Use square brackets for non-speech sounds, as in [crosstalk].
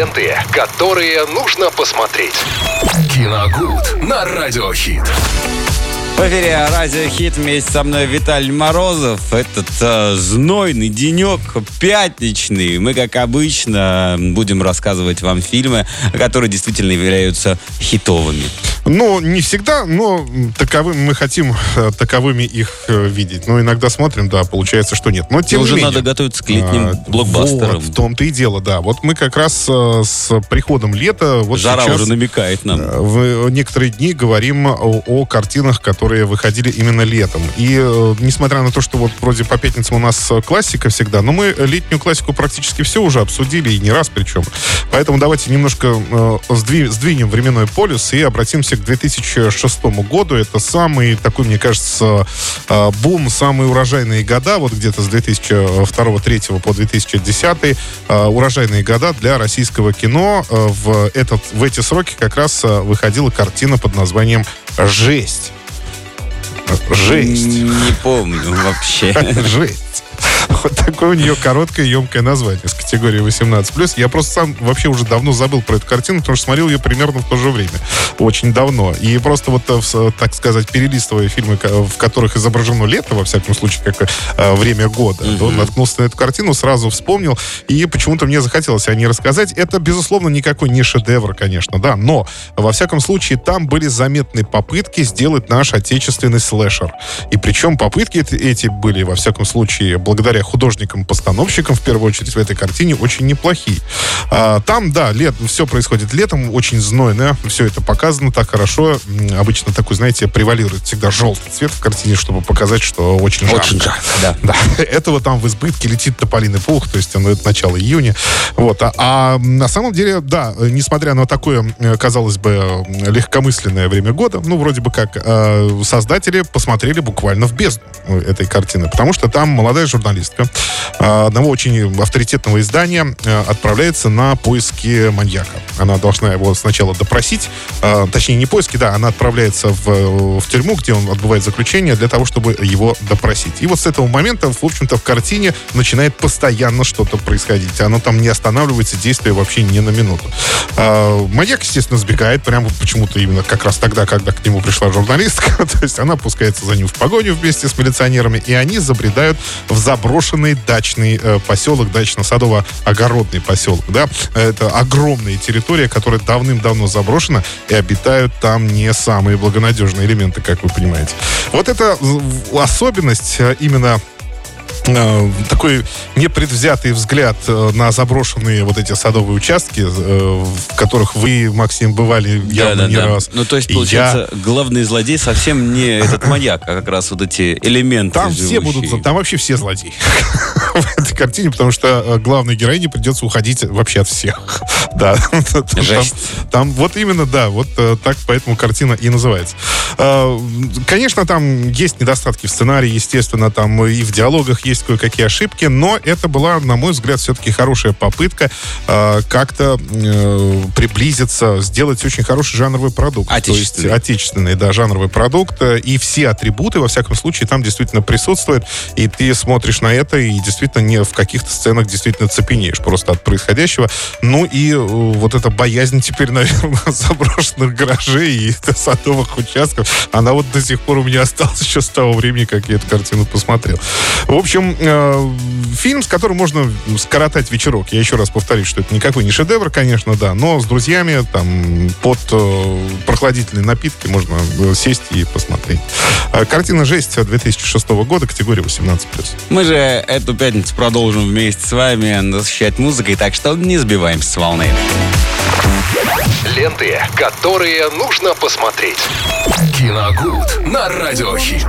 Ленты, которые нужно посмотреть. Киногуд на Радиохит. В эфире Радио Хит вместе со мной Виталий Морозов. Этот э, знойный денек, пятничный. Мы, как обычно, будем рассказывать вам фильмы, которые действительно являются хитовыми. Ну, не всегда, но таковым мы хотим э, таковыми их э, видеть. Но иногда смотрим, да, получается, что нет. Но тем уже не менее. надо готовиться к летним А, блокбастерам. Вот, в том-то и дело, да. Вот мы как раз э, с приходом лета вот Жара сейчас уже намекает нам. в некоторые дни говорим о, о картинах, которые выходили именно летом. И э, несмотря на то, что вот вроде по пятницам у нас классика всегда, но мы летнюю классику практически все уже обсудили, и не раз причем. Поэтому давайте немножко э, сдви- сдвинем временной полюс и обратимся к 2006 году. Это самый такой, мне кажется, э, бум, самые урожайные года, вот где-то с 2002-2003 по 2010 э, урожайные года для российского кино. Э, В, этот, в эти сроки как раз выходила картина под названием «Жесть». Жесть. Не помню вообще. [laughs] Жесть. Вот такое у нее короткое, емкое название с категории 18+. Я просто сам вообще уже давно забыл про эту картину, потому что смотрел ее примерно в то же время. Очень давно. И просто вот, э, в- так сказать, перелистывая фильмы, в которых изображено лето, во всяком случае, как э, время года, то наткнулся на эту картину, сразу вспомнил, и почему-то мне захотелось о ней рассказать. Это, безусловно, никакой не шедевр, конечно, да, но, во всяком случае, там были заметные попытки сделать наш отечественный слэшер. И причем попытки эти были, во всяком случае, благодаря художникам-постановщикам, в первую очередь, в этой картине, очень неплохие. А, там, да, лет, все происходит летом, очень знойно, все это показано так хорошо. Обычно такой, знаете, превалирует всегда желтый цвет в картине, чтобы показать, что очень жарко. Очень жарко, да. [laughs] Да, этого там в избытке летит тополиный пух, то есть оно это начало июня. Вот. А, а на самом деле, да, несмотря на такое, казалось бы, легкомысленное время года, ну, вроде бы как, э, создатели посмотрели буквально в бездну э, этой картины, потому что там молодая журналистка э, одного очень авторитетного издания э, отправляется на поиски маньяка. Она должна его сначала допросить, э, точнее, не поиски, да, она отправляется в, в тюрьму, где он отбывает заключение, для того, чтобы его допросить. И вот с этого момента, в общем-то, в картине начинает постоянно что-то происходить. Оно там не останавливается, действие вообще ни на минуту. А, маньяк, естественно, сбегает, прямо почему-то именно как раз тогда, когда к нему пришла журналистка. [laughs] То есть она пускается за ним в погоню вместе с милиционерами, и они забредают в заброшенный дачный э, поселок, дачно-садово-огородный поселок. Да? Это огромная территория, которая давным-давно заброшена, и обитают там не самые благонадежные элементы, как вы понимаете. Вот это особенность э, именно такой непредвзятый взгляд э, на заброшенные вот эти садовые участки, э, в которых вы, Максим, бывали явно не раз. Ну, то есть, получается, главный злодей совсем не этот маньяк, а как раз вот эти элементы Там все живущие. будут, за- там вообще все злодеи [laughs] в этой картине, потому что э, главной героине придется уходить вообще от всех. [laughs] Да. Там-. Там вот именно, да, вот э, так поэтому картина и называется. Э, Конечно, там есть недостатки в сценарии, естественно, там и в диалогах есть кое-какие ошибки, но это была, на мой взгляд, все-таки хорошая попытка э, как-то э, приблизиться, сделать очень хороший жанровый продукт. Отечественный. То есть отечественный, да, жанровый продукт. э, И все атрибуты, во всяком случае, там действительно присутствуют. И ты смотришь на это и действительно не в каких-то сценах действительно цепенеешь просто от происходящего. Ну и э, вот эта боязнь теперь, [laughs] наверное, заброшенных гаражей и [laughs] садовых участков, она вот до сих пор у меня осталась [laughs] еще с того времени, как я эту картину посмотрел. В общем, э, фильм, с которым можно скоротать вечерок. Я еще раз повторюсь, что это никакой не шедевр, конечно, да, но с друзьями там под э, прохладительные напитки можно э, сесть и посмотреть. Э, Картина «Жесть» 2006 года, категория 18+. Мы же эту пятницу продолжим вместе с вами насыщать музыкой, так что не сбиваемся с волны. Ленты, которые нужно посмотреть. Киногуд на Радиохит.